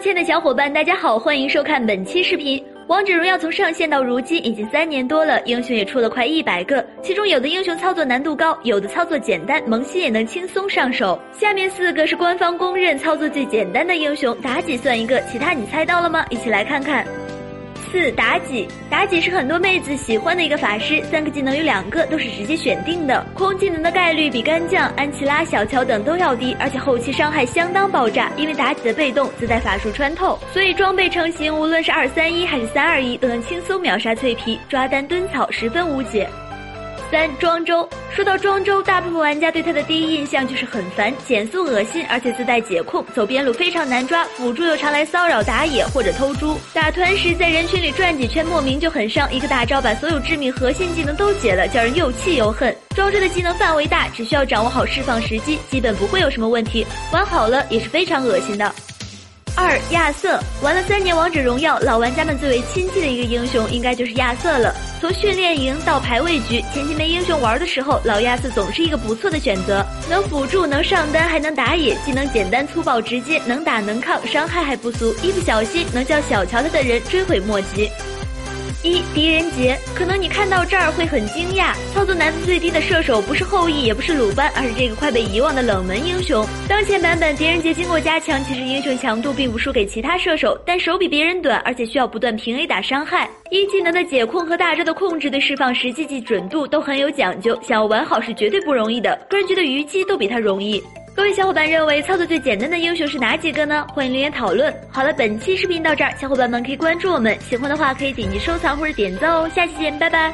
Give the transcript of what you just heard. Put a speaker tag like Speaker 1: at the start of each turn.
Speaker 1: 亲爱的小伙伴，大家好，欢迎收看本期视频。王者荣耀从上线到如今已经三年多了，英雄也出了快一百个，其中有的英雄操作难度高，有的操作简单，萌新也能轻松上手。下面四个是官方公认操作最简单的英雄，妲己算一个，其他你猜到了吗？一起来看看。四妲己，妲己是很多妹子喜欢的一个法师，三个技能有两个都是直接选定的，空技能的概率比干将、安琪拉、小乔等都要低，而且后期伤害相当爆炸，因为妲己的被动自带法术穿透，所以装备成型，无论是二三一还是三二一，都能轻松秒杀脆皮，抓单蹲草十分无解。三庄周，说到庄周，大部分玩家对他的第一印象就是很烦、减速恶心，而且自带解控，走边路非常难抓，辅助又常来骚扰打野或者偷猪，打团时在人群里转几圈，莫名就很伤，一个大招把所有致命核心技能都解了，叫人又气又恨。庄周的技能范围大，只需要掌握好释放时机，基本不会有什么问题，玩好了也是非常恶心的。二亚瑟玩了三年王者荣耀，老玩家们最为亲近的一个英雄应该就是亚瑟了。从训练营到排位局，前期没英雄玩的时候，老亚瑟总是一个不错的选择，能辅助，能上单，还能打野，技能简单粗暴直接，能打能抗，伤害还不俗，一不小心能叫小乔他的人追悔莫及。一狄仁杰，可能你看到这儿会很惊讶，操作难度最低的射手不是后羿，也不是鲁班，而是这个快被遗忘的冷门英雄。当前版本狄仁杰经过加强，其实英雄强度并不输给其他射手，但手比别人短，而且需要不断平 A 打伤害。一技能的解控和大招的控制对释放时机及准度都很有讲究，想要玩好是绝对不容易的。个人觉得虞姬都比他容易。各位小伙伴认为操作最简单的英雄是哪几个呢？欢迎留言讨论。好了，本期视频到这儿，小伙伴们可以关注我们，喜欢的话可以点击收藏或者点赞哦。下期见，拜拜。